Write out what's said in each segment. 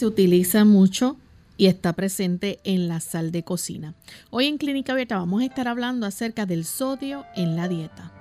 Se utiliza mucho y está presente en la sal de cocina. Hoy en Clínica Abierta vamos a estar hablando acerca del sodio en la dieta.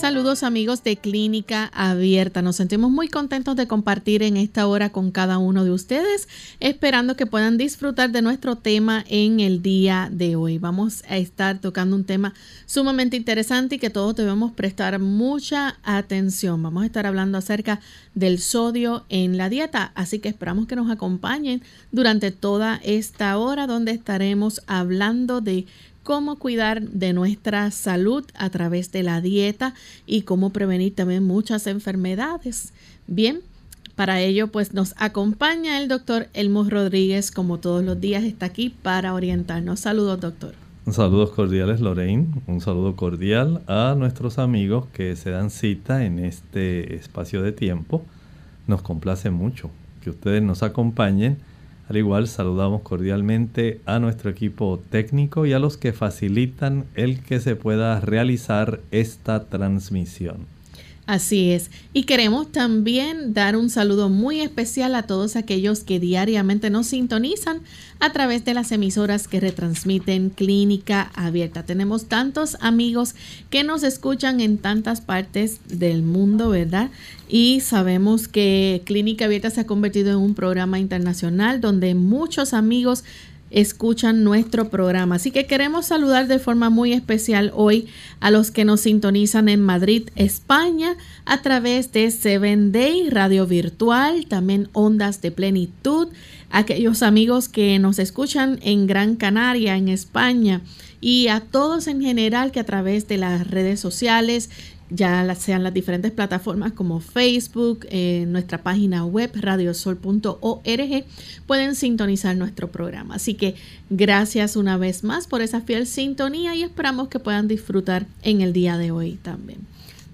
Saludos amigos de Clínica Abierta. Nos sentimos muy contentos de compartir en esta hora con cada uno de ustedes, esperando que puedan disfrutar de nuestro tema en el día de hoy. Vamos a estar tocando un tema sumamente interesante y que todos debemos prestar mucha atención. Vamos a estar hablando acerca del sodio en la dieta, así que esperamos que nos acompañen durante toda esta hora donde estaremos hablando de cómo cuidar de nuestra salud a través de la dieta y cómo prevenir también muchas enfermedades. Bien, para ello pues nos acompaña el doctor Elmo Rodríguez, como todos los días está aquí para orientarnos. Saludos doctor. Saludos cordiales Lorraine, un saludo cordial a nuestros amigos que se dan cita en este espacio de tiempo. Nos complace mucho que ustedes nos acompañen al igual saludamos cordialmente a nuestro equipo técnico y a los que facilitan el que se pueda realizar esta transmisión. Así es. Y queremos también dar un saludo muy especial a todos aquellos que diariamente nos sintonizan a través de las emisoras que retransmiten Clínica Abierta. Tenemos tantos amigos que nos escuchan en tantas partes del mundo, ¿verdad? Y sabemos que Clínica Abierta se ha convertido en un programa internacional donde muchos amigos escuchan nuestro programa. Así que queremos saludar de forma muy especial hoy a los que nos sintonizan en Madrid, España, a través de Seven Day Radio Virtual, también Ondas de Plenitud, aquellos amigos que nos escuchan en Gran Canaria, en España, y a todos en general que a través de las redes sociales ya sean las diferentes plataformas como Facebook, eh, nuestra página web radiosol.org, pueden sintonizar nuestro programa. Así que gracias una vez más por esa fiel sintonía y esperamos que puedan disfrutar en el día de hoy también.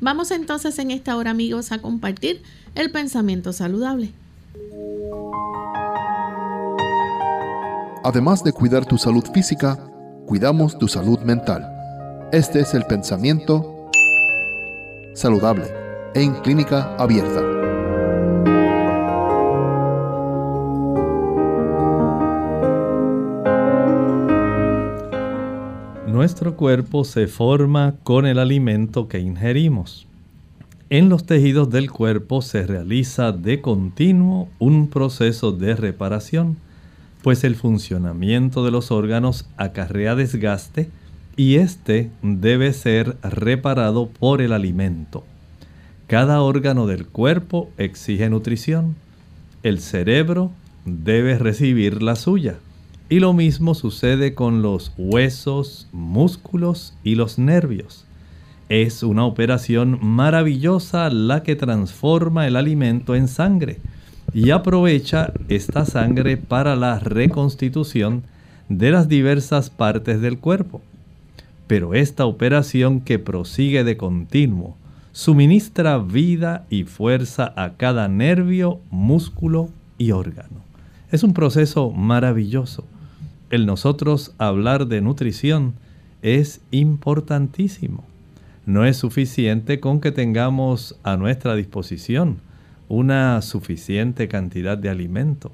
Vamos entonces en esta hora amigos a compartir el pensamiento saludable. Además de cuidar tu salud física, cuidamos tu salud mental. Este es el pensamiento saludable en clínica abierta. Nuestro cuerpo se forma con el alimento que ingerimos. En los tejidos del cuerpo se realiza de continuo un proceso de reparación, pues el funcionamiento de los órganos acarrea desgaste, y este debe ser reparado por el alimento. Cada órgano del cuerpo exige nutrición. El cerebro debe recibir la suya. Y lo mismo sucede con los huesos, músculos y los nervios. Es una operación maravillosa la que transforma el alimento en sangre y aprovecha esta sangre para la reconstitución de las diversas partes del cuerpo. Pero esta operación que prosigue de continuo suministra vida y fuerza a cada nervio, músculo y órgano. Es un proceso maravilloso. El nosotros hablar de nutrición es importantísimo. No es suficiente con que tengamos a nuestra disposición una suficiente cantidad de alimento.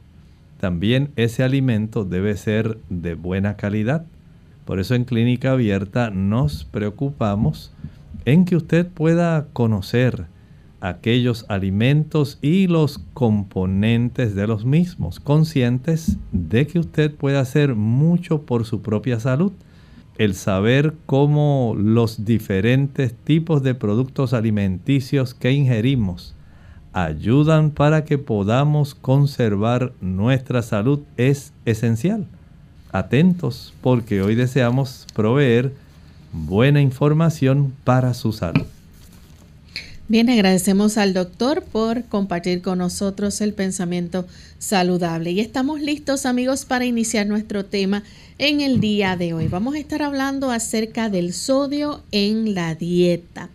También ese alimento debe ser de buena calidad por eso en clínica abierta nos preocupamos en que usted pueda conocer aquellos alimentos y los componentes de los mismos, conscientes de que usted puede hacer mucho por su propia salud. El saber cómo los diferentes tipos de productos alimenticios que ingerimos ayudan para que podamos conservar nuestra salud es esencial. Atentos porque hoy deseamos proveer buena información para su salud. Bien, agradecemos al doctor por compartir con nosotros el pensamiento saludable. Y estamos listos amigos para iniciar nuestro tema en el día de hoy. Vamos a estar hablando acerca del sodio en la dieta.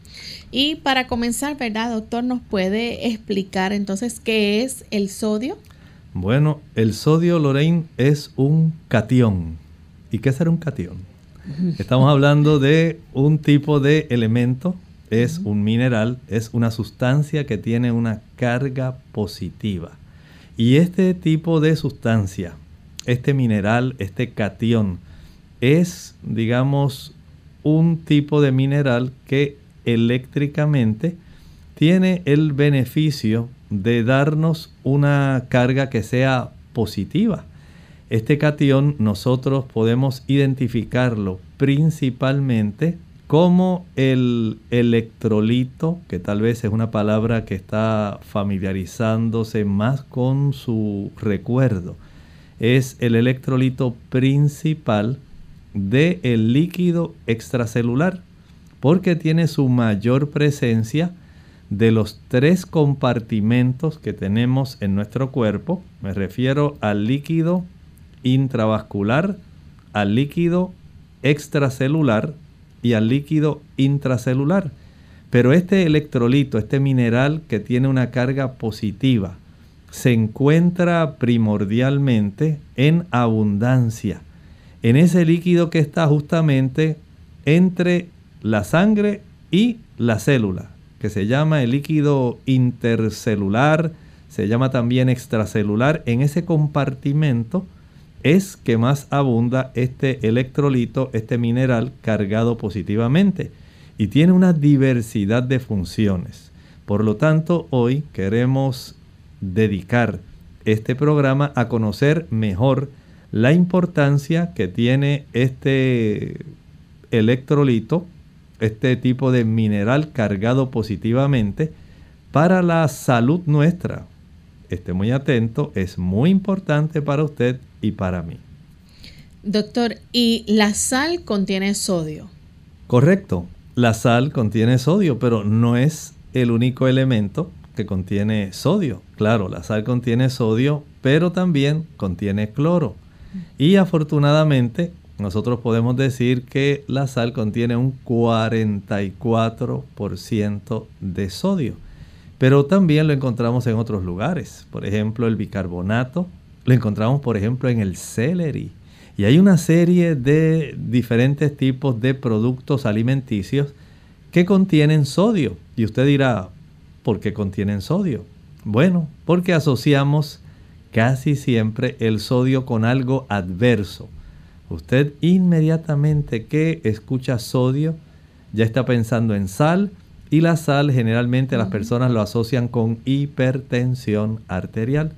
Y para comenzar, ¿verdad, doctor? ¿Nos puede explicar entonces qué es el sodio? Bueno, el sodio, Lorraine, es un catión. ¿Y qué será un catión? Estamos hablando de un tipo de elemento es un mineral, es una sustancia que tiene una carga positiva. Y este tipo de sustancia, este mineral, este catión, es, digamos, un tipo de mineral que eléctricamente tiene el beneficio de darnos una carga que sea positiva. Este catión nosotros podemos identificarlo principalmente como el electrolito, que tal vez es una palabra que está familiarizándose más con su recuerdo, es el electrolito principal del el líquido extracelular, porque tiene su mayor presencia de los tres compartimentos que tenemos en nuestro cuerpo. Me refiero al líquido intravascular, al líquido extracelular y al líquido intracelular. Pero este electrolito, este mineral que tiene una carga positiva, se encuentra primordialmente en abundancia, en ese líquido que está justamente entre la sangre y la célula, que se llama el líquido intercelular, se llama también extracelular, en ese compartimento es que más abunda este electrolito, este mineral cargado positivamente y tiene una diversidad de funciones. Por lo tanto, hoy queremos dedicar este programa a conocer mejor la importancia que tiene este electrolito, este tipo de mineral cargado positivamente para la salud nuestra. Esté muy atento, es muy importante para usted y para mí. Doctor, ¿y la sal contiene sodio? Correcto, la sal contiene sodio, pero no es el único elemento que contiene sodio. Claro, la sal contiene sodio, pero también contiene cloro. Y afortunadamente, nosotros podemos decir que la sal contiene un 44% de sodio. Pero también lo encontramos en otros lugares. Por ejemplo, el bicarbonato lo encontramos, por ejemplo, en el celery. Y hay una serie de diferentes tipos de productos alimenticios que contienen sodio. Y usted dirá, ¿por qué contienen sodio? Bueno, porque asociamos casi siempre el sodio con algo adverso. Usted inmediatamente que escucha sodio ya está pensando en sal y la sal generalmente las personas lo asocian con hipertensión arterial.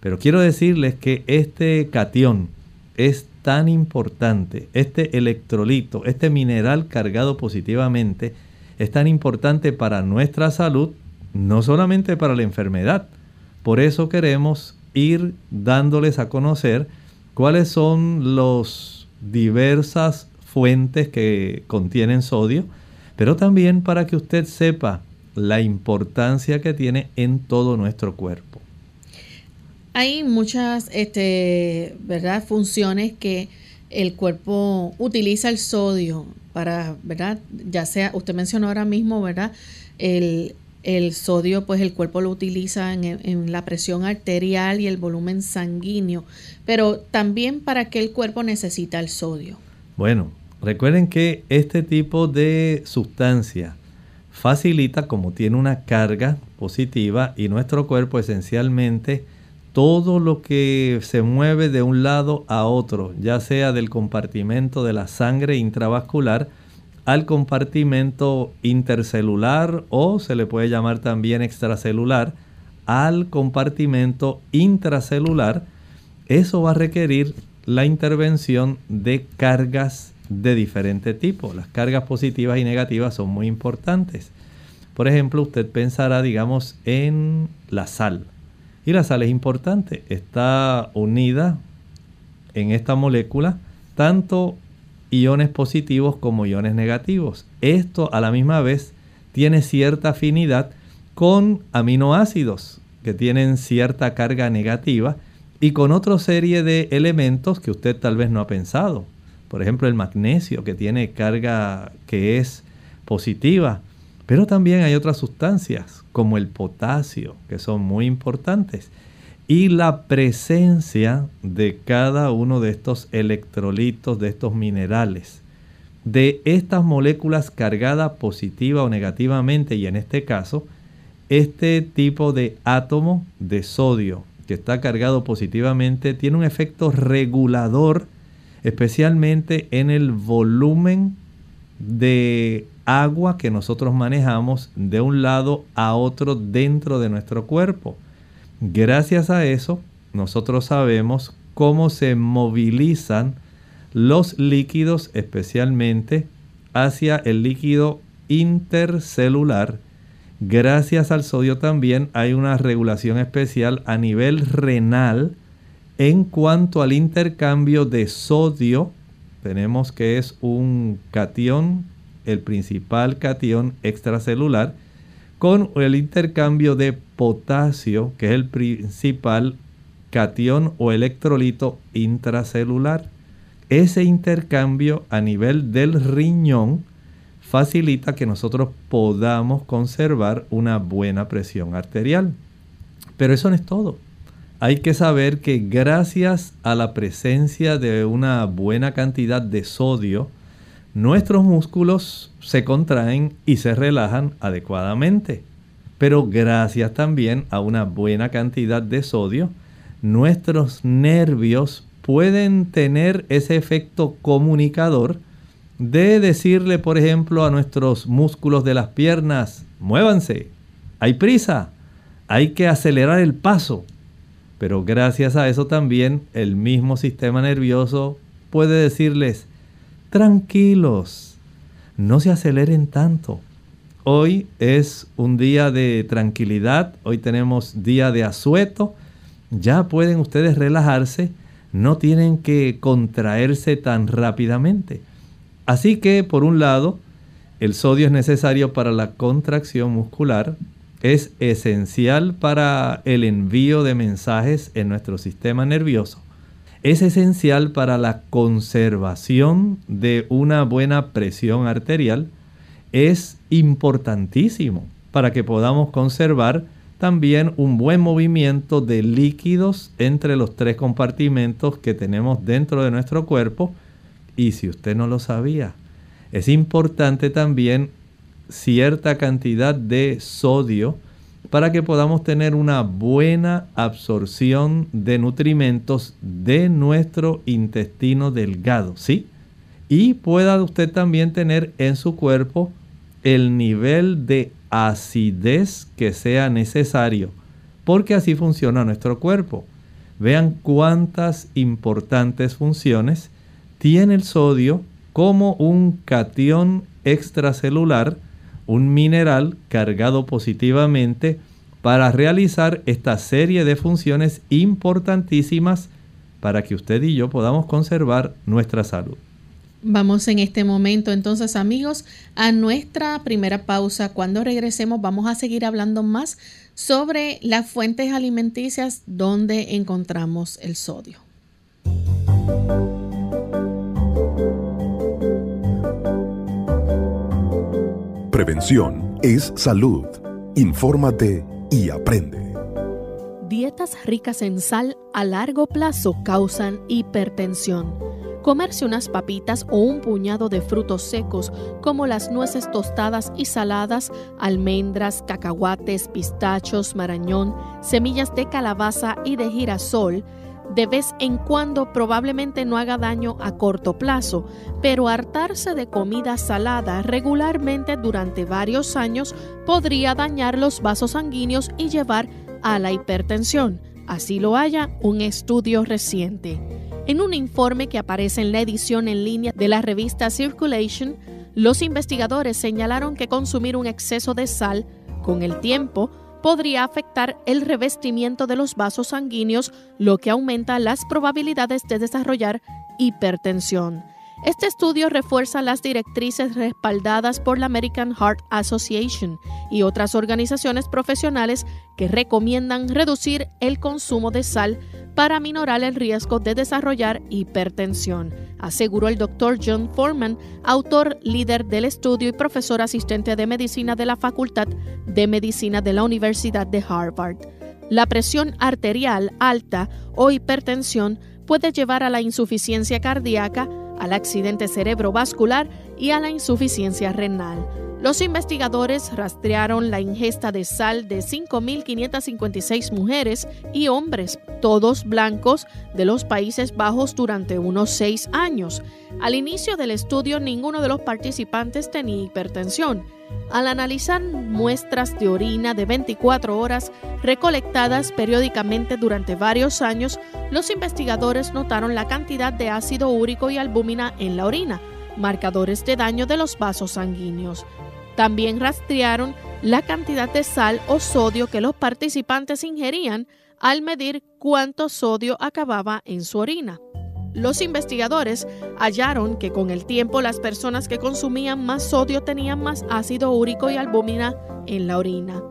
Pero quiero decirles que este catión es tan importante, este electrolito, este mineral cargado positivamente, es tan importante para nuestra salud, no solamente para la enfermedad. Por eso queremos ir dándoles a conocer cuáles son las diversas fuentes que contienen sodio, pero también para que usted sepa la importancia que tiene en todo nuestro cuerpo. Hay muchas este, ¿verdad? funciones que el cuerpo utiliza el sodio para, ¿verdad? Ya sea, usted mencionó ahora mismo, ¿verdad? El, sodio, pues el cuerpo lo utiliza en, en, la presión arterial y el volumen sanguíneo, pero también para qué el cuerpo necesita el sodio. Bueno, recuerden que este tipo de sustancia facilita como tiene una carga positiva y nuestro cuerpo esencialmente todo lo que se mueve de un lado a otro, ya sea del compartimento de la sangre intravascular al compartimento intercelular o se le puede llamar también extracelular, al compartimento intracelular, eso va a requerir la intervención de cargas de diferente tipo. Las cargas positivas y negativas son muy importantes. Por ejemplo, usted pensará, digamos, en la sal. Y la sal es importante, está unida en esta molécula tanto iones positivos como iones negativos. Esto a la misma vez tiene cierta afinidad con aminoácidos que tienen cierta carga negativa y con otra serie de elementos que usted tal vez no ha pensado. Por ejemplo, el magnesio que tiene carga que es positiva. Pero también hay otras sustancias como el potasio que son muy importantes. Y la presencia de cada uno de estos electrolitos, de estos minerales, de estas moléculas cargadas positiva o negativamente, y en este caso, este tipo de átomo de sodio que está cargado positivamente tiene un efecto regulador, especialmente en el volumen de agua que nosotros manejamos de un lado a otro dentro de nuestro cuerpo. Gracias a eso, nosotros sabemos cómo se movilizan los líquidos, especialmente hacia el líquido intercelular. Gracias al sodio también hay una regulación especial a nivel renal en cuanto al intercambio de sodio. Tenemos que es un cation, el principal cation extracelular, con el intercambio de potasio, que es el principal cation o electrolito intracelular. Ese intercambio a nivel del riñón facilita que nosotros podamos conservar una buena presión arterial. Pero eso no es todo. Hay que saber que gracias a la presencia de una buena cantidad de sodio, nuestros músculos se contraen y se relajan adecuadamente. Pero gracias también a una buena cantidad de sodio, nuestros nervios pueden tener ese efecto comunicador de decirle, por ejemplo, a nuestros músculos de las piernas, muévanse, hay prisa, hay que acelerar el paso. Pero gracias a eso también el mismo sistema nervioso puede decirles, tranquilos, no se aceleren tanto. Hoy es un día de tranquilidad, hoy tenemos día de asueto, ya pueden ustedes relajarse, no tienen que contraerse tan rápidamente. Así que, por un lado, el sodio es necesario para la contracción muscular, es esencial para el envío de mensajes en nuestro sistema nervioso es esencial para la conservación de una buena presión arterial, es importantísimo para que podamos conservar también un buen movimiento de líquidos entre los tres compartimentos que tenemos dentro de nuestro cuerpo. Y si usted no lo sabía, es importante también cierta cantidad de sodio para que podamos tener una buena absorción de nutrimentos de nuestro intestino delgado, ¿sí? Y pueda usted también tener en su cuerpo el nivel de acidez que sea necesario, porque así funciona nuestro cuerpo. Vean cuántas importantes funciones tiene el sodio como un cation extracelular un mineral cargado positivamente para realizar esta serie de funciones importantísimas para que usted y yo podamos conservar nuestra salud. Vamos en este momento entonces amigos a nuestra primera pausa. Cuando regresemos vamos a seguir hablando más sobre las fuentes alimenticias donde encontramos el sodio. Prevención es salud. Infórmate y aprende. Dietas ricas en sal a largo plazo causan hipertensión. Comerse unas papitas o un puñado de frutos secos como las nueces tostadas y saladas, almendras, cacahuates, pistachos, marañón, semillas de calabaza y de girasol, de vez en cuando probablemente no haga daño a corto plazo, pero hartarse de comida salada regularmente durante varios años podría dañar los vasos sanguíneos y llevar a la hipertensión. Así lo haya un estudio reciente. En un informe que aparece en la edición en línea de la revista Circulation, los investigadores señalaron que consumir un exceso de sal con el tiempo podría afectar el revestimiento de los vasos sanguíneos, lo que aumenta las probabilidades de desarrollar hipertensión. Este estudio refuerza las directrices respaldadas por la American Heart Association y otras organizaciones profesionales que recomiendan reducir el consumo de sal para minorar el riesgo de desarrollar hipertensión, aseguró el doctor John Foreman, autor líder del estudio y profesor asistente de medicina de la Facultad de Medicina de la Universidad de Harvard. La presión arterial alta o hipertensión puede llevar a la insuficiencia cardíaca, al accidente cerebrovascular y a la insuficiencia renal. Los investigadores rastrearon la ingesta de sal de 5.556 mujeres y hombres, todos blancos, de los Países Bajos durante unos seis años. Al inicio del estudio, ninguno de los participantes tenía hipertensión. Al analizar muestras de orina de 24 horas recolectadas periódicamente durante varios años, los investigadores notaron la cantidad de ácido úrico y albúmina en la orina, marcadores de daño de los vasos sanguíneos. También rastrearon la cantidad de sal o sodio que los participantes ingerían al medir cuánto sodio acababa en su orina. Los investigadores hallaron que con el tiempo las personas que consumían más sodio tenían más ácido úrico y albúmina en la orina.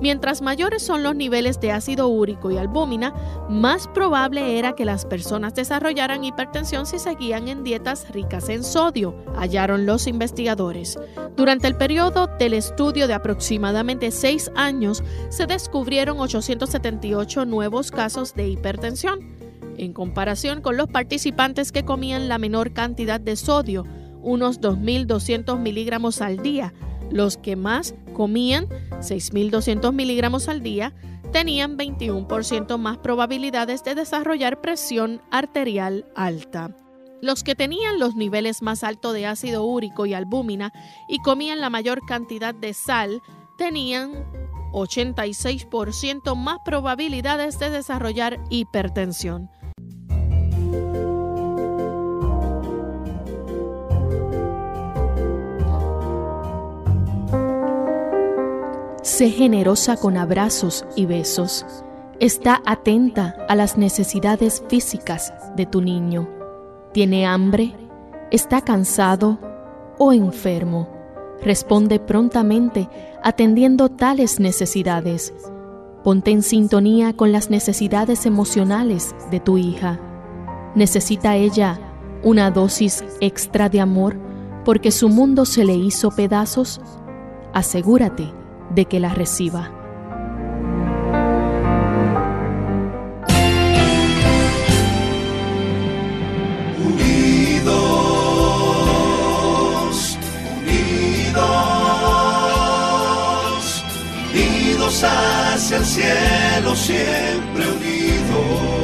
Mientras mayores son los niveles de ácido úrico y albúmina, más probable era que las personas desarrollaran hipertensión si seguían en dietas ricas en sodio, hallaron los investigadores. Durante el periodo del estudio de aproximadamente seis años, se descubrieron 878 nuevos casos de hipertensión. En comparación con los participantes que comían la menor cantidad de sodio, unos 2.200 miligramos al día, los que más comían 6.200 miligramos al día tenían 21% más probabilidades de desarrollar presión arterial alta. Los que tenían los niveles más altos de ácido úrico y albúmina y comían la mayor cantidad de sal tenían 86% más probabilidades de desarrollar hipertensión. Sé generosa con abrazos y besos. Está atenta a las necesidades físicas de tu niño. ¿Tiene hambre? ¿Está cansado o enfermo? Responde prontamente atendiendo tales necesidades. Ponte en sintonía con las necesidades emocionales de tu hija. ¿Necesita ella una dosis extra de amor porque su mundo se le hizo pedazos? Asegúrate de que la reciba. Unidos, unidos, unidos hacia el cielo, siempre unidos.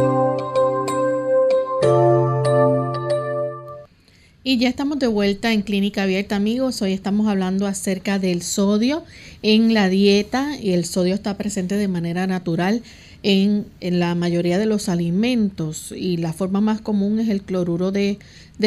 Y ya estamos de vuelta en Clínica Abierta, amigos. Hoy estamos hablando acerca del sodio en la dieta y el sodio está presente de manera natural en, la mayoría de los alimentos y la forma más común es el cloruro de,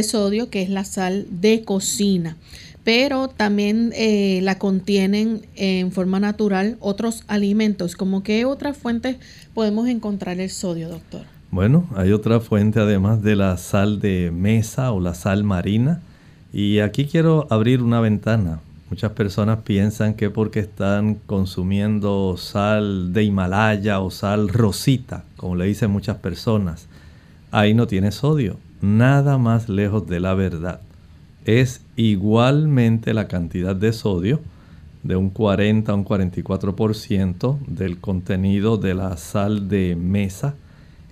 sodio, que es la sal de cocina. Pero también eh, la contienen en forma natural otros alimentos. ¿Como qué otras fuentes podemos encontrar el sodio, doctor? Bueno, hay otra fuente además de la sal de mesa o la sal marina. Y aquí quiero abrir una ventana. Muchas personas piensan que porque están consumiendo sal de Himalaya o sal rosita, como le dicen muchas personas, ahí no tiene sodio. Nada más lejos de la verdad. Es igualmente la cantidad de sodio, de un 40 a un 44% del contenido de la sal de mesa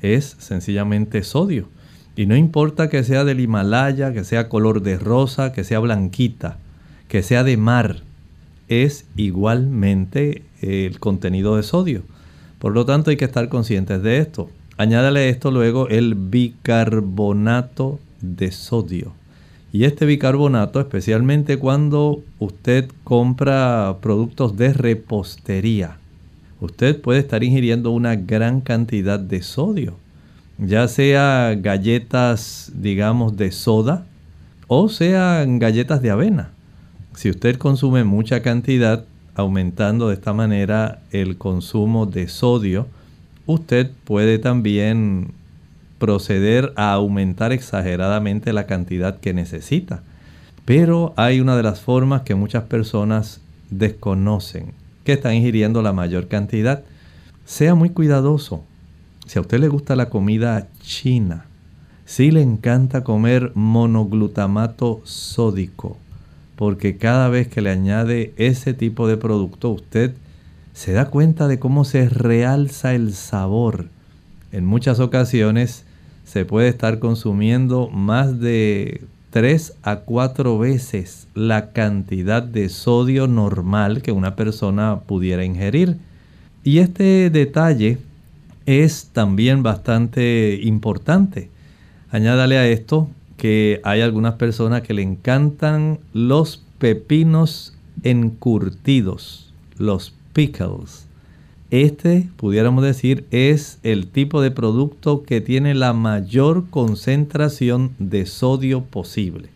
es sencillamente sodio. Y no importa que sea del Himalaya, que sea color de rosa, que sea blanquita, que sea de mar, es igualmente el contenido de sodio. Por lo tanto, hay que estar conscientes de esto. Añádale esto luego el bicarbonato de sodio. Y este bicarbonato, especialmente cuando usted compra productos de repostería, usted puede estar ingiriendo una gran cantidad de sodio, ya sea galletas, digamos, de soda o sean galletas de avena. Si usted consume mucha cantidad, aumentando de esta manera el consumo de sodio, usted puede también proceder a aumentar exageradamente la cantidad que necesita. Pero hay una de las formas que muchas personas desconocen, que están ingiriendo la mayor cantidad. Sea muy cuidadoso. Si a usted le gusta la comida china, si le encanta comer monoglutamato sódico, porque cada vez que le añade ese tipo de producto, usted se da cuenta de cómo se realza el sabor. En muchas ocasiones se puede estar consumiendo más de 3 a 4 veces la cantidad de sodio normal que una persona pudiera ingerir. Y este detalle es también bastante importante. Añádale a esto que hay algunas personas que le encantan los pepinos encurtidos, los pickles. Este, pudiéramos decir, es el tipo de producto que tiene la mayor concentración de sodio posible.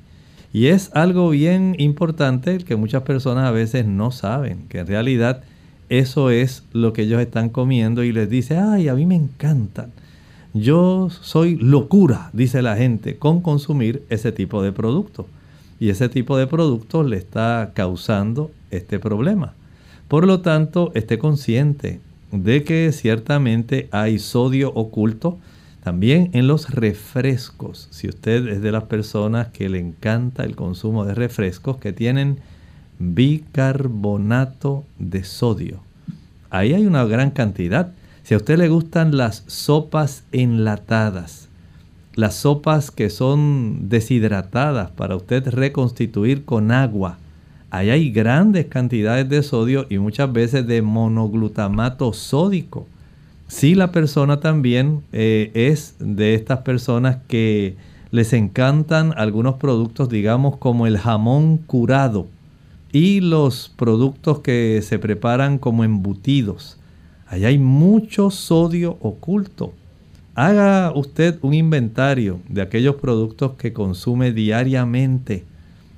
Y es algo bien importante que muchas personas a veces no saben, que en realidad eso es lo que ellos están comiendo y les dice, ay, a mí me encantan. Yo soy locura, dice la gente, con consumir ese tipo de producto. Y ese tipo de producto le está causando este problema. Por lo tanto, esté consciente de que ciertamente hay sodio oculto también en los refrescos. Si usted es de las personas que le encanta el consumo de refrescos que tienen bicarbonato de sodio, ahí hay una gran cantidad. Si a usted le gustan las sopas enlatadas, las sopas que son deshidratadas para usted reconstituir con agua, Ahí hay grandes cantidades de sodio y muchas veces de monoglutamato sódico. Si la persona también eh, es de estas personas que les encantan algunos productos, digamos como el jamón curado y los productos que se preparan como embutidos. Ahí hay mucho sodio oculto. Haga usted un inventario de aquellos productos que consume diariamente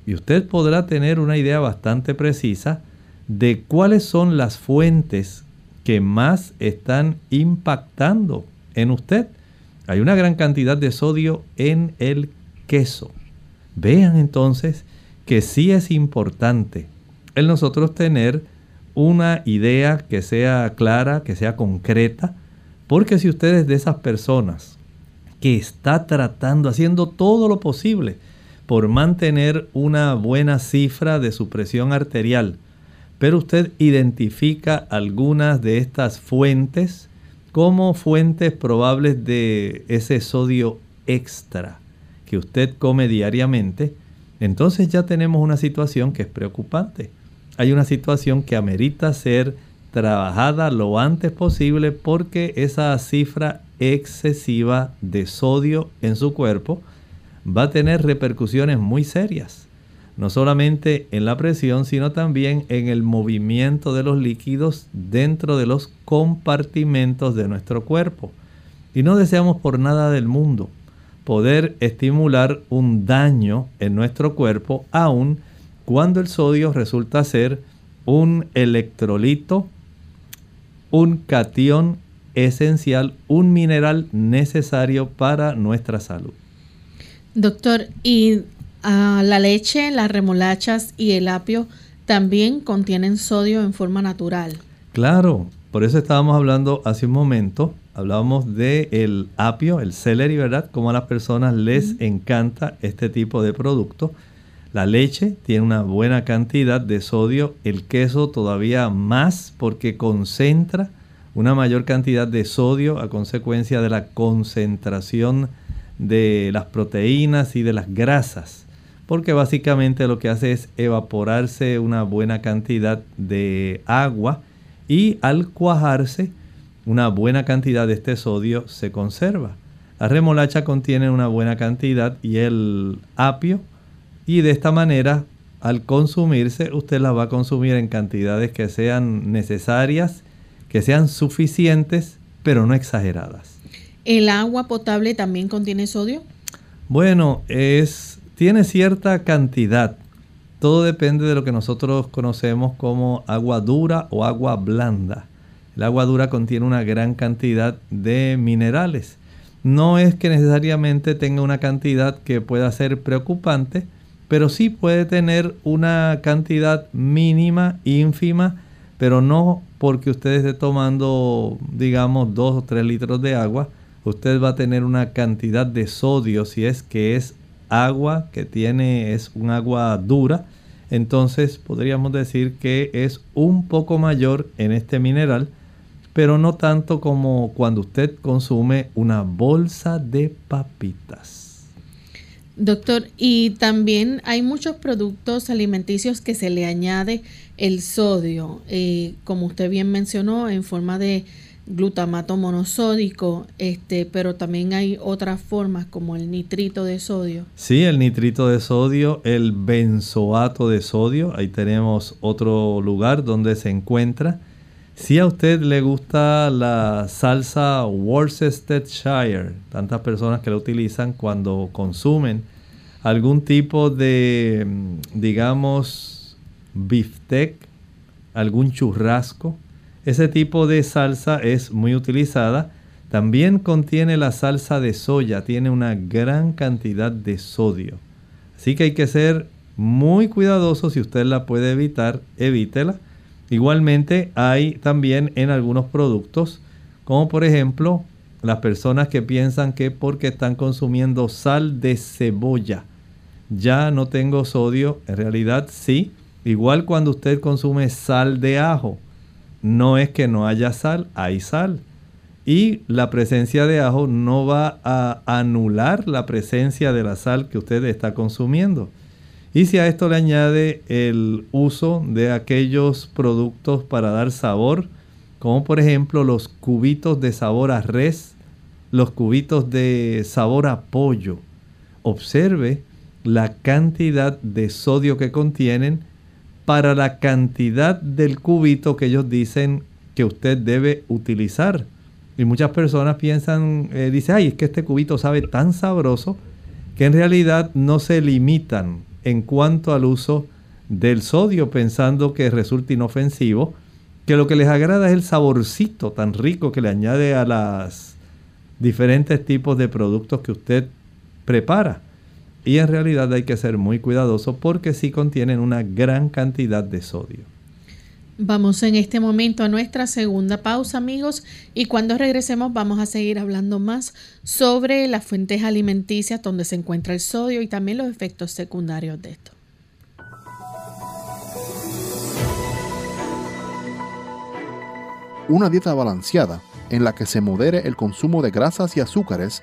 y usted podrá tener una idea bastante precisa de cuáles son las fuentes que más están impactando en usted. Hay una gran cantidad de sodio en el queso. Vean entonces que sí es importante el nosotros tener una idea que sea clara, que sea concreta, porque si usted es de esas personas que está tratando, haciendo todo lo posible por mantener una buena cifra de su presión arterial, pero usted identifica algunas de estas fuentes como fuentes probables de ese sodio extra que usted come diariamente, entonces ya tenemos una situación que es preocupante. Hay una situación que amerita ser trabajada lo antes posible porque esa cifra excesiva de sodio en su cuerpo va a tener repercusiones muy serias, no solamente en la presión, sino también en el movimiento de los líquidos dentro de los compartimentos de nuestro cuerpo. Y no deseamos por nada del mundo poder estimular un daño en nuestro cuerpo, aun cuando el sodio resulta ser un electrolito, un cation esencial, un mineral necesario para nuestra salud. Doctor, ¿y ah, la leche, las remolachas y el apio también contienen sodio en forma natural? Claro, por eso estábamos hablando hace un momento, hablábamos del el apio, el celery, ¿verdad? Como a las personas les encanta este tipo de producto. La leche tiene una buena cantidad de sodio, el queso todavía más porque concentra una mayor cantidad de sodio a consecuencia de la concentración de las proteínas y de las grasas porque básicamente lo que hace es evaporarse una buena cantidad de agua y al cuajarse una buena cantidad de este sodio se conserva. La remolacha contiene una buena cantidad y el apio y de esta manera al consumirse usted la va a consumir en cantidades que sean necesarias, que sean suficientes, pero no exageradas. ¿El agua potable también contiene sodio? Bueno, es tiene cierta cantidad. Todo depende de lo que nosotros conocemos como agua dura o agua blanda. El agua dura contiene una gran cantidad de minerales. No es que necesariamente tenga una cantidad que pueda ser preocupante, pero sí puede tener una cantidad mínima, ínfima, pero no porque usted esté tomando, digamos, 2 o 3 litros de agua, usted va a tener una cantidad de sodio si es que es agua que tiene, es un agua dura, entonces podríamos decir que es un poco mayor en este mineral pero no tanto como cuando usted consume una bolsa de papitas. Doctor, y también hay muchos productos alimenticios que se le añade el sodio, eh, como usted bien mencionó, en forma de glutamato monosódico, este, pero también hay otras formas como el nitrito de sodio. Sí, el nitrito de sodio, el benzoato de sodio, ahí tenemos otro lugar donde se encuentra. Si a usted le gusta la salsa Worcestershire, tantas personas que la utilizan cuando consumen algún tipo de, mm, digamos, biftec, algún churrasco, ese tipo de salsa es muy utilizada. También contiene la salsa de soya, tiene una gran cantidad de sodio. Así que hay que ser muy cuidadoso si usted la puede evitar, evítela Igualmente hay también en algunos productos, como por ejemplo las personas que piensan que porque están consumiendo sal de cebolla, ya no tengo sodio, en realidad sí. Igual cuando usted consume sal de ajo, no es que no haya sal, hay sal. Y la presencia de ajo no va a anular la presencia de la sal que usted está consumiendo. Y si a esto le añade el uso de aquellos productos para dar sabor, como por ejemplo los cubitos de sabor a res, los cubitos de sabor a pollo, observe la cantidad de sodio que contienen para la cantidad del cubito que ellos dicen que usted debe utilizar. Y muchas personas piensan, eh, dice, ay, es que este cubito sabe tan sabroso que en realidad no se limitan en cuanto al uso del sodio, pensando que resulta inofensivo, que lo que les agrada es el saborcito tan rico que le añade a las diferentes tipos de productos que usted prepara. Y en realidad hay que ser muy cuidadoso porque sí contienen una gran cantidad de sodio. Vamos en este momento a nuestra segunda pausa, amigos, y cuando regresemos vamos a seguir hablando más sobre las fuentes alimenticias donde se encuentra el sodio y también los efectos secundarios de esto. Una dieta balanceada en la que se modere el consumo de grasas y azúcares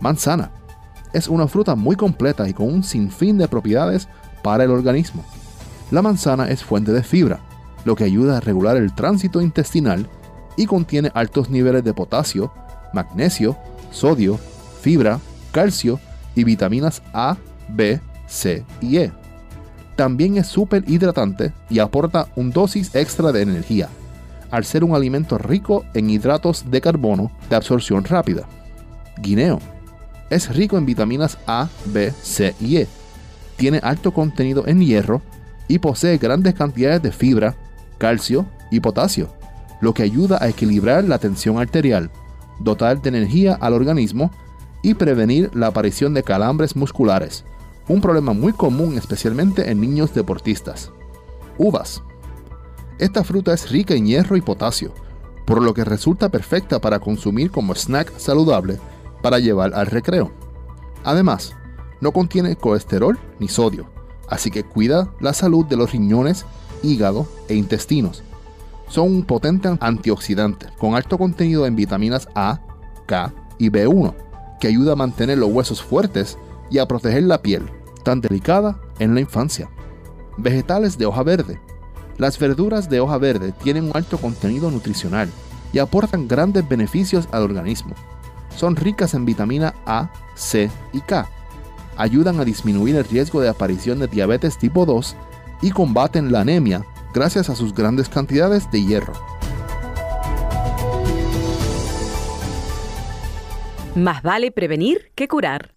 Manzana es una fruta muy completa y con un sinfín de propiedades para el organismo. La manzana es fuente de fibra, lo que ayuda a regular el tránsito intestinal y contiene altos niveles de potasio, magnesio, sodio, fibra, calcio y vitaminas A, B, C y E. También es súper hidratante y aporta un dosis extra de energía, al ser un alimento rico en hidratos de carbono de absorción rápida. Guineo. Es rico en vitaminas A, B, C y E. Tiene alto contenido en hierro y posee grandes cantidades de fibra, calcio y potasio, lo que ayuda a equilibrar la tensión arterial, dotar de energía al organismo y prevenir la aparición de calambres musculares, un problema muy común especialmente en niños deportistas. Uvas. Esta fruta es rica en hierro y potasio, por lo que resulta perfecta para consumir como snack saludable para llevar al recreo. Además, no contiene colesterol ni sodio, así que cuida la salud de los riñones, hígado e intestinos. Son un potente antioxidante con alto contenido en vitaminas A, K y B1, que ayuda a mantener los huesos fuertes y a proteger la piel, tan delicada en la infancia. Vegetales de hoja verde. Las verduras de hoja verde tienen un alto contenido nutricional y aportan grandes beneficios al organismo. Son ricas en vitamina A, C y K. Ayudan a disminuir el riesgo de aparición de diabetes tipo 2 y combaten la anemia gracias a sus grandes cantidades de hierro. Más vale prevenir que curar.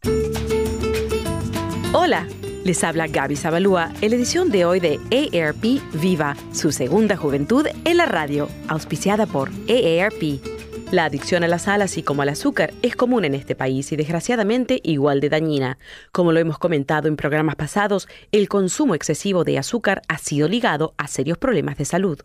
Hola, les habla Gaby Zabalúa en la edición de hoy de AARP Viva, su segunda juventud en la radio, auspiciada por AARP. La adicción a la sal, así como al azúcar, es común en este país y desgraciadamente igual de dañina. Como lo hemos comentado en programas pasados, el consumo excesivo de azúcar ha sido ligado a serios problemas de salud.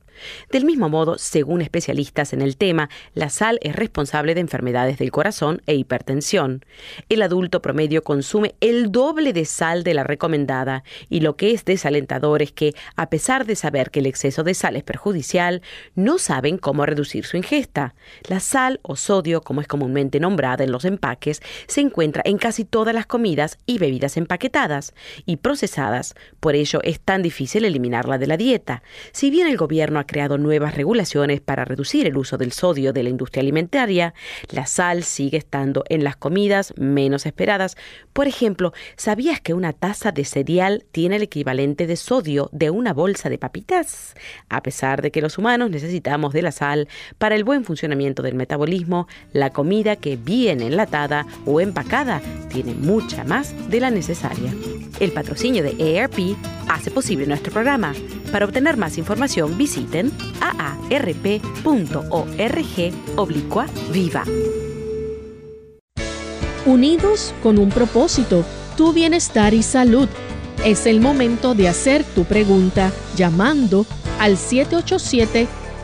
Del mismo modo, según especialistas en el tema, la sal es responsable de enfermedades del corazón e hipertensión. El adulto promedio consume el doble de sal de la recomendada y lo que es desalentador es que, a pesar de saber que el exceso de sal es perjudicial, no saben cómo reducir su ingesta. La sal o sodio, como es comúnmente nombrada en los empaques, se encuentra en casi todas las comidas y bebidas empaquetadas y procesadas. Por ello es tan difícil eliminarla de la dieta. Si bien el gobierno ha creado nuevas regulaciones para reducir el uso del sodio de la industria alimentaria, la sal sigue estando en las comidas menos esperadas. Por ejemplo, ¿sabías que una taza de cereal tiene el equivalente de sodio de una bolsa de papitas? A pesar de que los humanos necesitamos de la sal para el buen funcionamiento del metabolismo, la comida que viene enlatada o empacada tiene mucha más de la necesaria. El patrocinio de AARP hace posible nuestro programa. Para obtener más información visiten aarp.org oblicua viva. Unidos con un propósito, tu bienestar y salud. Es el momento de hacer tu pregunta llamando al 787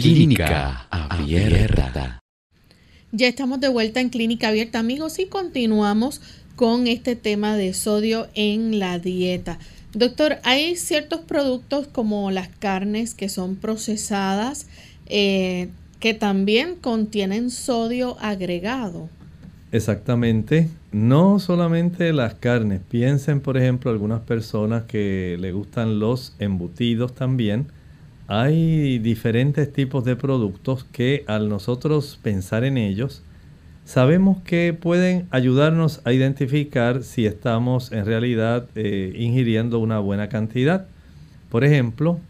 Clínica Abierta. Ya estamos de vuelta en Clínica Abierta, amigos, y continuamos con este tema de sodio en la dieta. Doctor, hay ciertos productos como las carnes que son procesadas eh, que también contienen sodio agregado. Exactamente. No solamente las carnes. Piensen, por ejemplo, algunas personas que le gustan los embutidos también hay diferentes tipos de productos que al nosotros pensar en ellos, sabemos que pueden ayudarnos a identificar si estamos en realidad eh, ingiriendo una buena cantidad. Por ejemplo,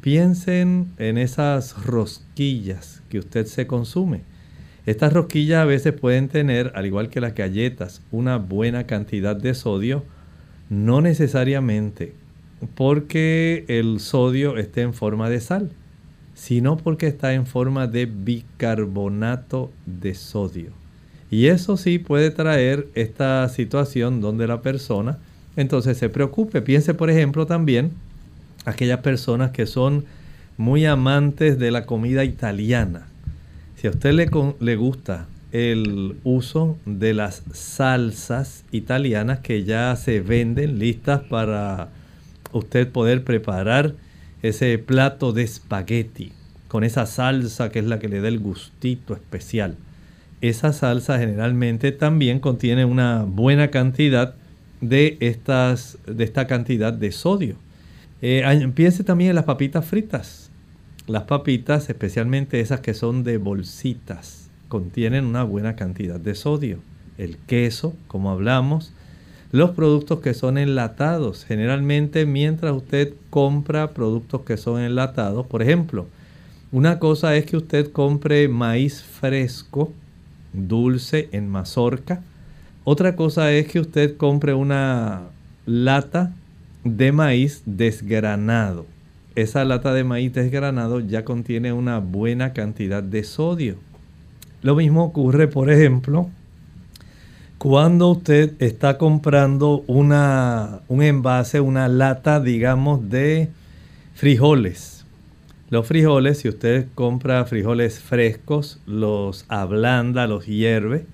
piensen en esas rosquillas que usted se consume. Estas rosquillas a veces pueden tener, al igual que las galletas, una buena cantidad de sodio. No necesariamente porque el sodio esté en forma de sal, sino porque está en forma de bicarbonato de sodio. Y eso sí puede traer esta situación donde la persona entonces se preocupe. Piense por ejemplo también aquellas personas que son muy amantes de la comida italiana. Si a usted le, le gusta el uso de las salsas italianas que ya se venden listas para usted poder preparar ese plato de espagueti con esa salsa que es la que le da el gustito especial. Esa salsa generalmente también contiene una buena cantidad de, estas, de esta cantidad de sodio. Eh, piense también en las papitas fritas. Las papitas, especialmente esas que son de bolsitas, contienen una buena cantidad de sodio. El queso, como hablamos, los productos que son enlatados. Generalmente mientras usted compra productos que son enlatados, por ejemplo, una cosa es que usted compre maíz fresco, dulce en mazorca. Otra cosa es que usted compre una lata de maíz desgranado. Esa lata de maíz desgranado ya contiene una buena cantidad de sodio. Lo mismo ocurre, por ejemplo, cuando usted está comprando una, un envase, una lata, digamos, de frijoles. Los frijoles, si usted compra frijoles frescos, los ablanda, los hierve,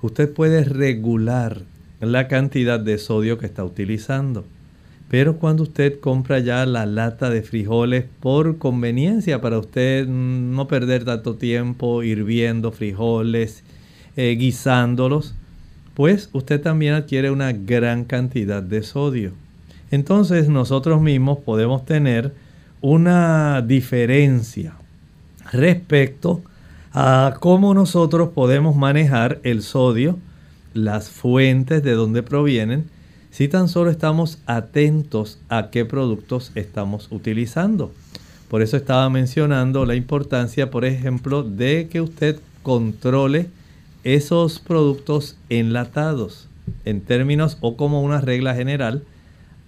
usted puede regular la cantidad de sodio que está utilizando. Pero cuando usted compra ya la lata de frijoles por conveniencia para usted no perder tanto tiempo hirviendo frijoles, eh, guisándolos, pues usted también adquiere una gran cantidad de sodio. Entonces nosotros mismos podemos tener una diferencia respecto a cómo nosotros podemos manejar el sodio, las fuentes de donde provienen, si tan solo estamos atentos a qué productos estamos utilizando. Por eso estaba mencionando la importancia, por ejemplo, de que usted controle esos productos enlatados en términos o como una regla general,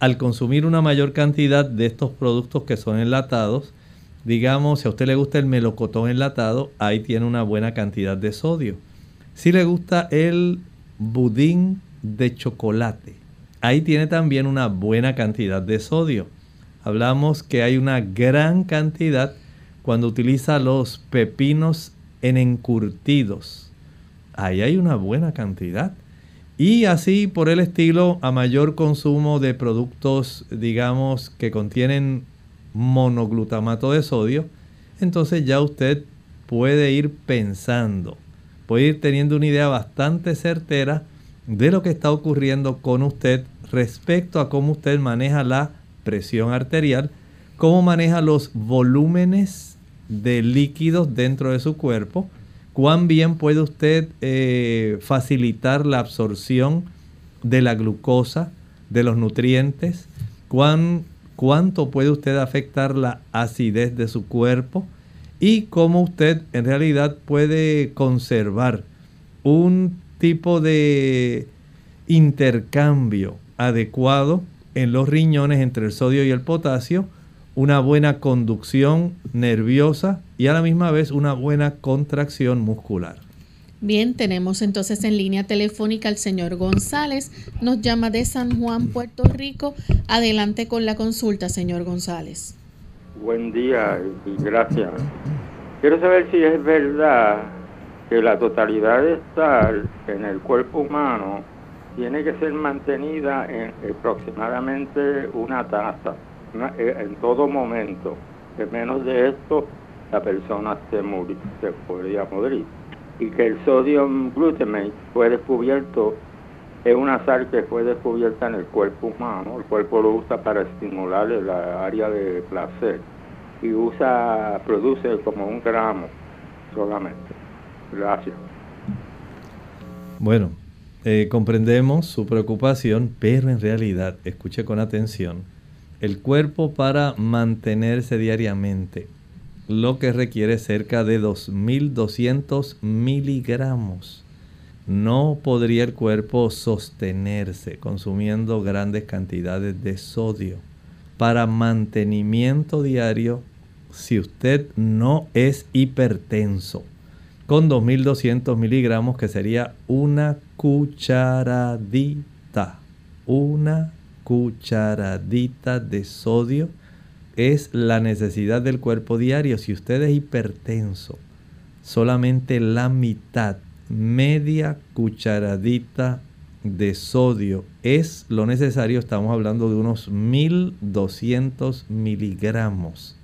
al consumir una mayor cantidad de estos productos que son enlatados, digamos, si a usted le gusta el melocotón enlatado, ahí tiene una buena cantidad de sodio. Si le gusta el budín de chocolate, ahí tiene también una buena cantidad de sodio. Hablamos que hay una gran cantidad cuando utiliza los pepinos en encurtidos ahí hay una buena cantidad. Y así por el estilo, a mayor consumo de productos, digamos, que contienen monoglutamato de sodio, entonces ya usted puede ir pensando, puede ir teniendo una idea bastante certera de lo que está ocurriendo con usted respecto a cómo usted maneja la presión arterial, cómo maneja los volúmenes de líquidos dentro de su cuerpo, cuán bien puede usted eh, facilitar la absorción de la glucosa, de los nutrientes, cuán, cuánto puede usted afectar la acidez de su cuerpo y cómo usted en realidad puede conservar un tipo de intercambio adecuado en los riñones entre el sodio y el potasio una buena conducción nerviosa y a la misma vez una buena contracción muscular. Bien, tenemos entonces en línea telefónica al señor González. Nos llama de San Juan, Puerto Rico. Adelante con la consulta, señor González. Buen día y gracias. Quiero saber si es verdad que la totalidad de sal en el cuerpo humano tiene que ser mantenida en aproximadamente una taza. Eh, en todo momento. De menos de esto, la persona se, se podría morir. Y que el sodium glutamate fue descubierto, es una sal que fue descubierta en el cuerpo humano. El cuerpo lo usa para estimular la área de placer. Y usa, produce como un gramo solamente. Gracias. Bueno, eh, comprendemos su preocupación, pero en realidad, escuche con atención, el cuerpo para mantenerse diariamente, lo que requiere cerca de 2.200 miligramos. No podría el cuerpo sostenerse consumiendo grandes cantidades de sodio. Para mantenimiento diario, si usted no es hipertenso, con 2.200 miligramos, que sería una cucharadita, una cucharadita de sodio es la necesidad del cuerpo diario. Si usted es hipertenso, solamente la mitad, media cucharadita de sodio es lo necesario. Estamos hablando de unos 1200 miligramos.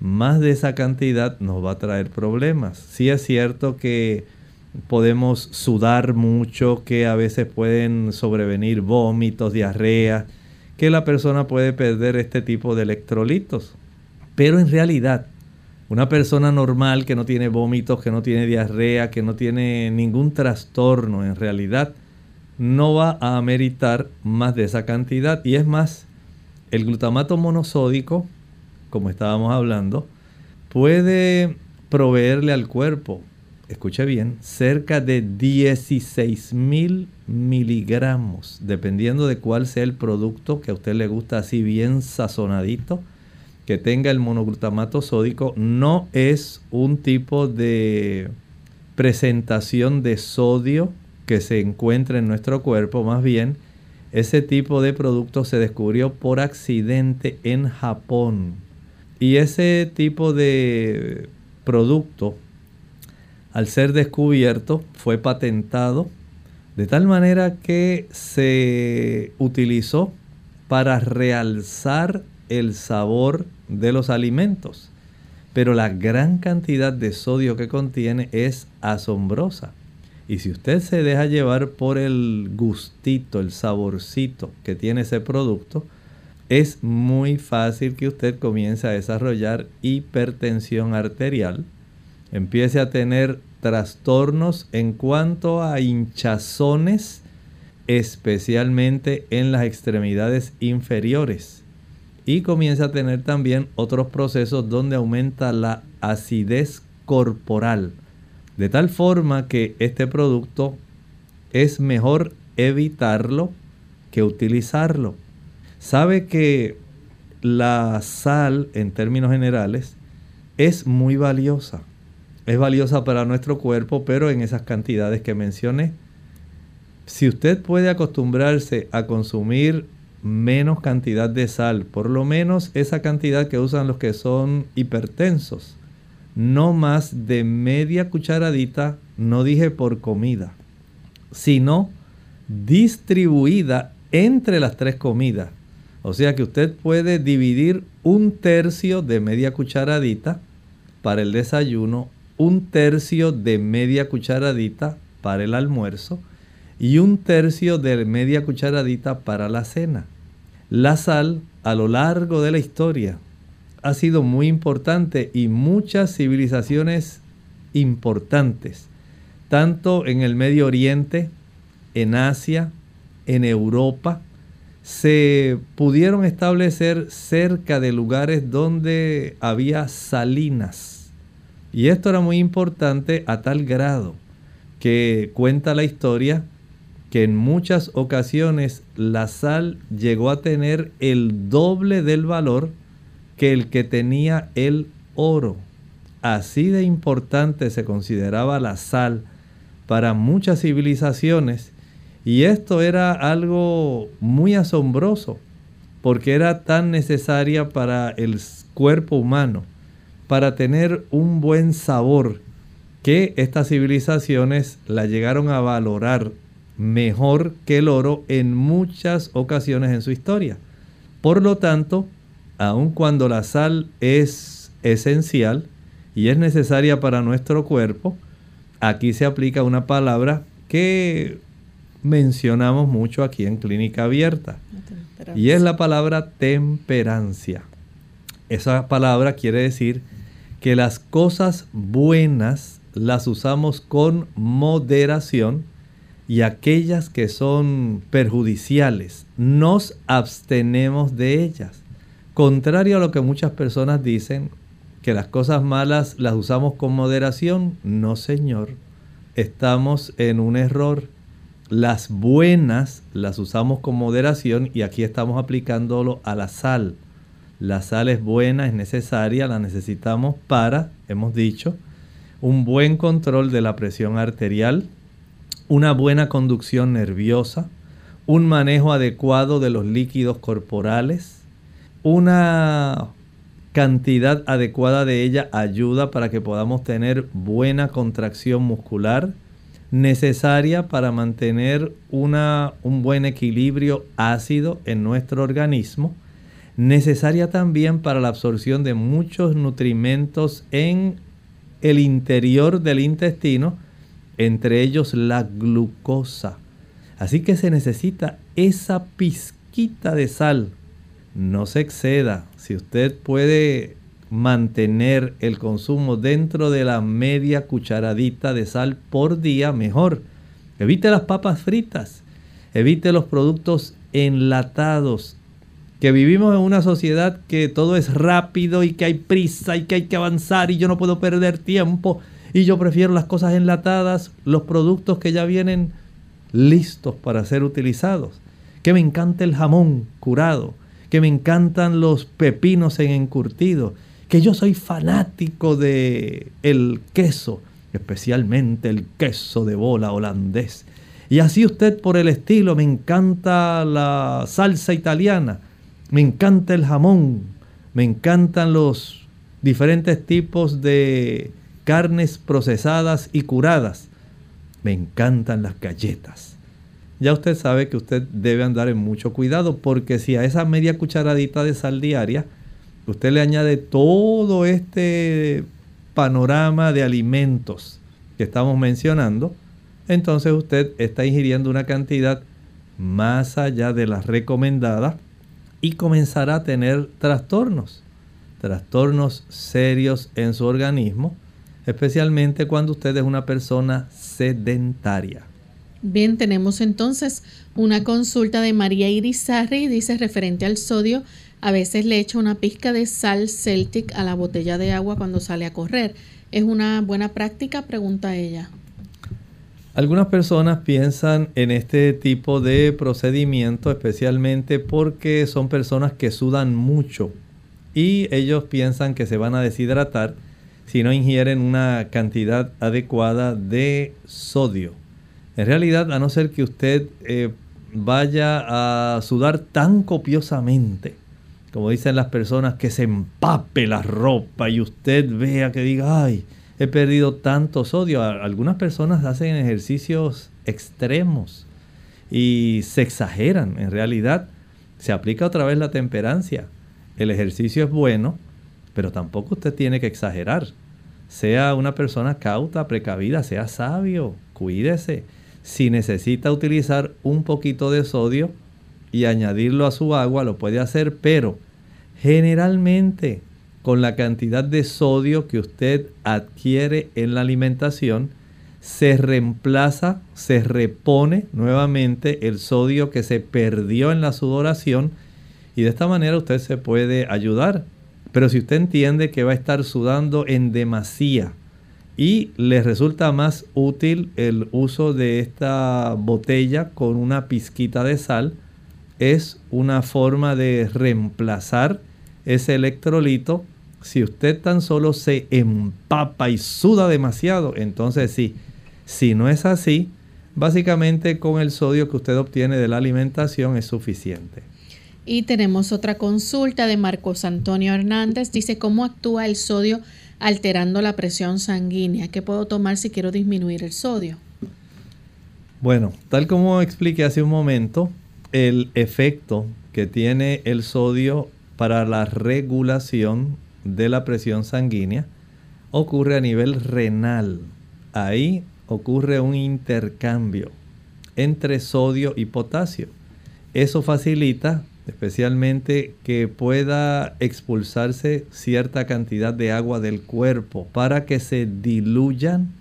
Más de esa cantidad nos va a traer problemas. Si es cierto que podemos sudar mucho, que a veces pueden sobrevenir vómitos, diarrea, que la persona puede perder este tipo de electrolitos. Pero en realidad, una persona normal que no tiene vómitos, que no tiene diarrea, que no tiene ningún trastorno en realidad, no va a ameritar más de esa cantidad. Y es más, el glutamato monosódico, como estábamos hablando, puede proveerle al cuerpo, escuche bien, cerca de 16 mil miligramos, dependiendo de cuál sea el producto que a usted le gusta así bien sazonadito, que tenga el monoglutamato sódico, no es un tipo de presentación de sodio que se encuentra en nuestro cuerpo, más bien ese tipo de producto se descubrió por accidente en Japón. Y ese tipo de producto, al ser descubierto, fue patentado de tal manera que se utilizó para realzar el sabor de los alimentos. Pero la gran cantidad de sodio que contiene es asombrosa. Y si usted se deja llevar por el gustito, el saborcito que tiene ese producto, es muy fácil que usted comience a desarrollar hipertensión arterial, empiece a tener trastornos en cuanto a hinchazones, especialmente en las extremidades inferiores. Y comienza a tener también otros procesos donde aumenta la acidez corporal. De tal forma que este producto es mejor evitarlo que utilizarlo. Sabe que la sal, en términos generales, es muy valiosa. Es valiosa para nuestro cuerpo, pero en esas cantidades que mencioné. Si usted puede acostumbrarse a consumir menos cantidad de sal, por lo menos esa cantidad que usan los que son hipertensos, no más de media cucharadita, no dije por comida, sino distribuida entre las tres comidas. O sea que usted puede dividir un tercio de media cucharadita para el desayuno, un tercio de media cucharadita para el almuerzo y un tercio de media cucharadita para la cena. La sal a lo largo de la historia ha sido muy importante y muchas civilizaciones importantes, tanto en el Medio Oriente, en Asia, en Europa, se pudieron establecer cerca de lugares donde había salinas. Y esto era muy importante a tal grado que cuenta la historia que en muchas ocasiones la sal llegó a tener el doble del valor que el que tenía el oro. Así de importante se consideraba la sal para muchas civilizaciones y esto era algo muy asombroso, porque era tan necesaria para el cuerpo humano, para tener un buen sabor, que estas civilizaciones la llegaron a valorar mejor que el oro en muchas ocasiones en su historia. Por lo tanto, aun cuando la sal es esencial y es necesaria para nuestro cuerpo, aquí se aplica una palabra que mencionamos mucho aquí en Clínica Abierta. Y es la palabra temperancia. Esa palabra quiere decir que las cosas buenas las usamos con moderación y aquellas que son perjudiciales nos abstenemos de ellas. Contrario a lo que muchas personas dicen, que las cosas malas las usamos con moderación, no señor, estamos en un error. Las buenas las usamos con moderación y aquí estamos aplicándolo a la sal. La sal es buena, es necesaria, la necesitamos para, hemos dicho, un buen control de la presión arterial, una buena conducción nerviosa, un manejo adecuado de los líquidos corporales, una cantidad adecuada de ella ayuda para que podamos tener buena contracción muscular, necesaria para mantener una, un buen equilibrio ácido en nuestro organismo, necesaria también para la absorción de muchos nutrimentos en el interior del intestino, entre ellos la glucosa. Así que se necesita esa pizquita de sal. No se exceda. Si usted puede mantener el consumo dentro de la media cucharadita de sal por día, mejor. Evite las papas fritas. Evite los productos enlatados. Que vivimos en una sociedad que todo es rápido y que hay prisa y que hay que avanzar y yo no puedo perder tiempo y yo prefiero las cosas enlatadas, los productos que ya vienen listos para ser utilizados. Que me encanta el jamón curado, que me encantan los pepinos en encurtido, que yo soy fanático de el queso, especialmente el queso de bola holandés. Y así usted por el estilo, me encanta la salsa italiana, me encanta el jamón, me encantan los diferentes tipos de carnes procesadas y curadas, me encantan las galletas. Ya usted sabe que usted debe andar en mucho cuidado porque si a esa media cucharadita de sal diaria usted le añade todo este panorama de alimentos que estamos mencionando, entonces usted está ingiriendo una cantidad más allá de las recomendadas y comenzará a tener trastornos, trastornos serios en su organismo, especialmente cuando usted es una persona sedentaria. Bien, tenemos entonces una consulta de María Irizarri, dice referente al sodio, a veces le echa una pizca de sal Celtic a la botella de agua cuando sale a correr. ¿Es una buena práctica? Pregunta ella. Algunas personas piensan en este tipo de procedimiento especialmente porque son personas que sudan mucho y ellos piensan que se van a deshidratar si no ingieren una cantidad adecuada de sodio. En realidad, a no ser que usted eh, vaya a sudar tan copiosamente, como dicen las personas, que se empape la ropa y usted vea que diga, ay, he perdido tanto sodio. Algunas personas hacen ejercicios extremos y se exageran. En realidad, se aplica otra vez la temperancia. El ejercicio es bueno, pero tampoco usted tiene que exagerar. Sea una persona cauta, precavida, sea sabio, cuídese si necesita utilizar un poquito de sodio y añadirlo a su agua, lo puede hacer, pero generalmente con la cantidad de sodio que usted adquiere en la alimentación, se reemplaza, se repone nuevamente el sodio que se perdió en la sudoración y de esta manera usted se puede ayudar. Pero si usted entiende que va a estar sudando en demasía, y les resulta más útil el uso de esta botella con una pizquita de sal. Es una forma de reemplazar ese electrolito. Si usted tan solo se empapa y suda demasiado, entonces sí. Si no es así, básicamente con el sodio que usted obtiene de la alimentación es suficiente. Y tenemos otra consulta de Marcos Antonio Hernández. Dice, ¿cómo actúa el sodio alterando la presión sanguínea. ¿Qué puedo tomar si quiero disminuir el sodio? Bueno, tal como expliqué hace un momento, el efecto que tiene el sodio para la regulación de la presión sanguínea ocurre a nivel renal. Ahí ocurre un intercambio entre sodio y potasio. Eso facilita especialmente que pueda expulsarse cierta cantidad de agua del cuerpo para que se diluyan,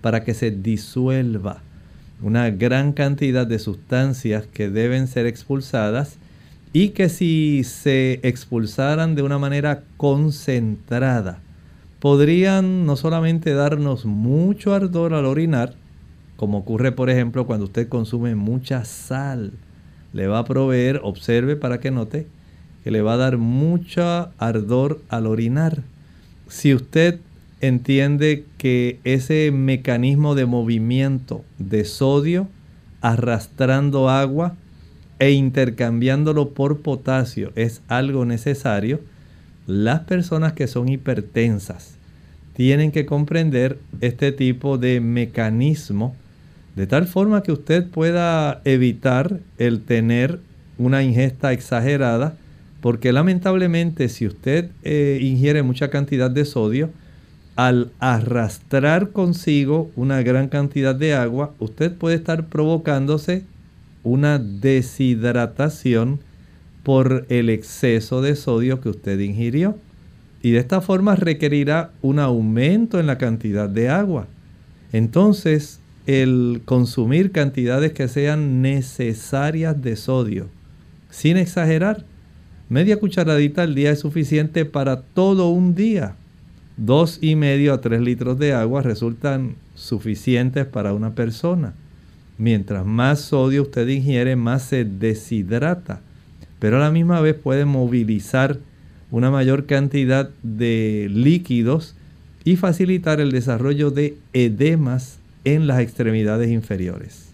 para que se disuelva una gran cantidad de sustancias que deben ser expulsadas y que si se expulsaran de una manera concentrada, podrían no solamente darnos mucho ardor al orinar, como ocurre por ejemplo cuando usted consume mucha sal, le va a proveer, observe para que note, que le va a dar mucho ardor al orinar. Si usted entiende que ese mecanismo de movimiento de sodio arrastrando agua e intercambiándolo por potasio es algo necesario, las personas que son hipertensas tienen que comprender este tipo de mecanismo de tal forma que usted pueda evitar el tener una ingesta exagerada, porque lamentablemente si usted eh, ingiere mucha cantidad de sodio, al arrastrar consigo una gran cantidad de agua, usted puede estar provocándose una deshidratación por el exceso de sodio que usted ingirió. Y de esta forma requerirá un aumento en la cantidad de agua. Entonces, el consumir cantidades que sean necesarias de sodio, sin exagerar. Media cucharadita al día es suficiente para todo un día. Dos y medio a tres litros de agua resultan suficientes para una persona. Mientras más sodio usted ingiere, más se deshidrata. Pero a la misma vez puede movilizar una mayor cantidad de líquidos y facilitar el desarrollo de edemas en las extremidades inferiores.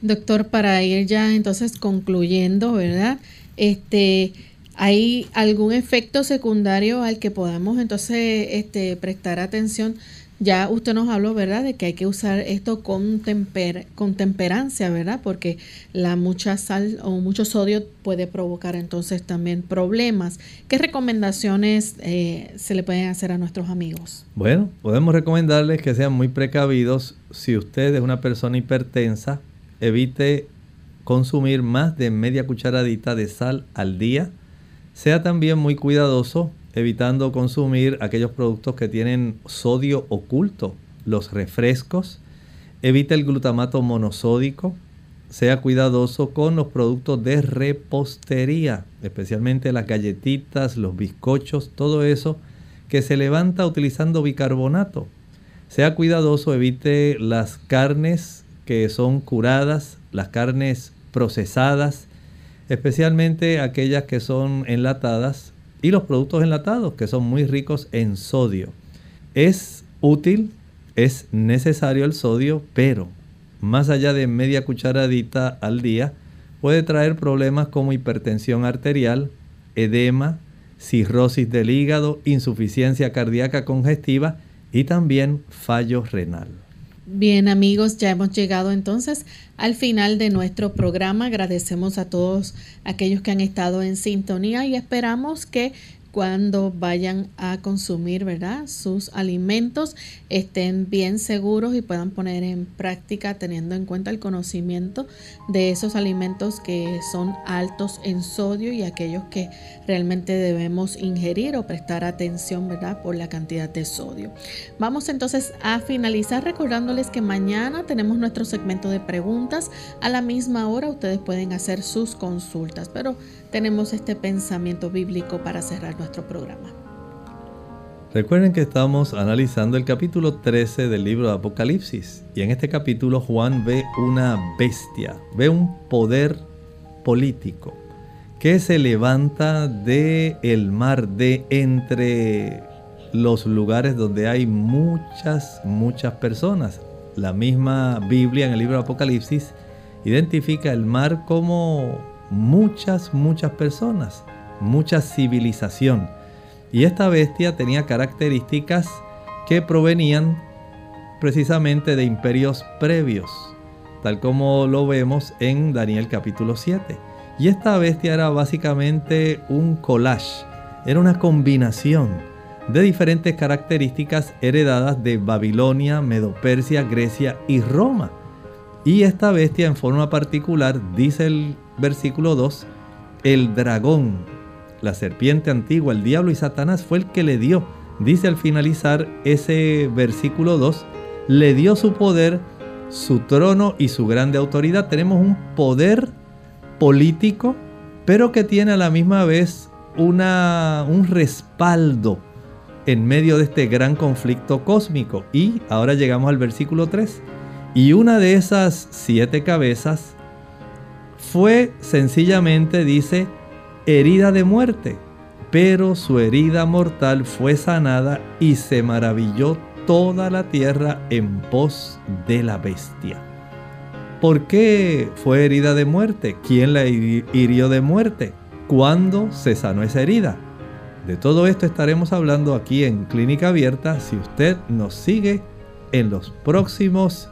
Doctor, para ir ya entonces concluyendo, ¿verdad? Este, ¿hay algún efecto secundario al que podamos entonces este, prestar atención ya usted nos habló, ¿verdad?, de que hay que usar esto con, temper, con temperancia, ¿verdad? Porque la mucha sal o mucho sodio puede provocar entonces también problemas. ¿Qué recomendaciones eh, se le pueden hacer a nuestros amigos? Bueno, podemos recomendarles que sean muy precavidos. Si usted es una persona hipertensa, evite consumir más de media cucharadita de sal al día. Sea también muy cuidadoso evitando consumir aquellos productos que tienen sodio oculto, los refrescos. Evita el glutamato monosódico. Sea cuidadoso con los productos de repostería, especialmente las galletitas, los bizcochos, todo eso que se levanta utilizando bicarbonato. Sea cuidadoso, evite las carnes que son curadas, las carnes procesadas, especialmente aquellas que son enlatadas, y los productos enlatados que son muy ricos en sodio. Es útil, es necesario el sodio, pero más allá de media cucharadita al día, puede traer problemas como hipertensión arterial, edema, cirrosis del hígado, insuficiencia cardíaca congestiva y también fallo renal. Bien amigos, ya hemos llegado entonces al final de nuestro programa. Agradecemos a todos aquellos que han estado en sintonía y esperamos que cuando vayan a consumir, ¿verdad? Sus alimentos estén bien seguros y puedan poner en práctica teniendo en cuenta el conocimiento de esos alimentos que son altos en sodio y aquellos que realmente debemos ingerir o prestar atención, ¿verdad? Por la cantidad de sodio. Vamos entonces a finalizar recordándoles que mañana tenemos nuestro segmento de preguntas. A la misma hora ustedes pueden hacer sus consultas, pero tenemos este pensamiento bíblico para cerrar nuestro programa. Recuerden que estamos analizando el capítulo 13 del libro de Apocalipsis y en este capítulo Juan ve una bestia, ve un poder político que se levanta de el mar de entre los lugares donde hay muchas muchas personas. La misma Biblia en el libro de Apocalipsis identifica el mar como muchas, muchas personas, mucha civilización. Y esta bestia tenía características que provenían precisamente de imperios previos, tal como lo vemos en Daniel capítulo 7. Y esta bestia era básicamente un collage, era una combinación de diferentes características heredadas de Babilonia, Medopersia, Grecia y Roma. Y esta bestia en forma particular, dice el versículo 2, el dragón, la serpiente antigua, el diablo y Satanás fue el que le dio. Dice al finalizar ese versículo 2, le dio su poder, su trono y su grande autoridad. Tenemos un poder político, pero que tiene a la misma vez una, un respaldo en medio de este gran conflicto cósmico. Y ahora llegamos al versículo 3. Y una de esas siete cabezas fue sencillamente, dice, herida de muerte, pero su herida mortal fue sanada y se maravilló toda la tierra en pos de la bestia. ¿Por qué fue herida de muerte? ¿Quién la hirió de muerte? ¿Cuándo se sanó esa herida? De todo esto estaremos hablando aquí en Clínica Abierta si usted nos sigue en los próximos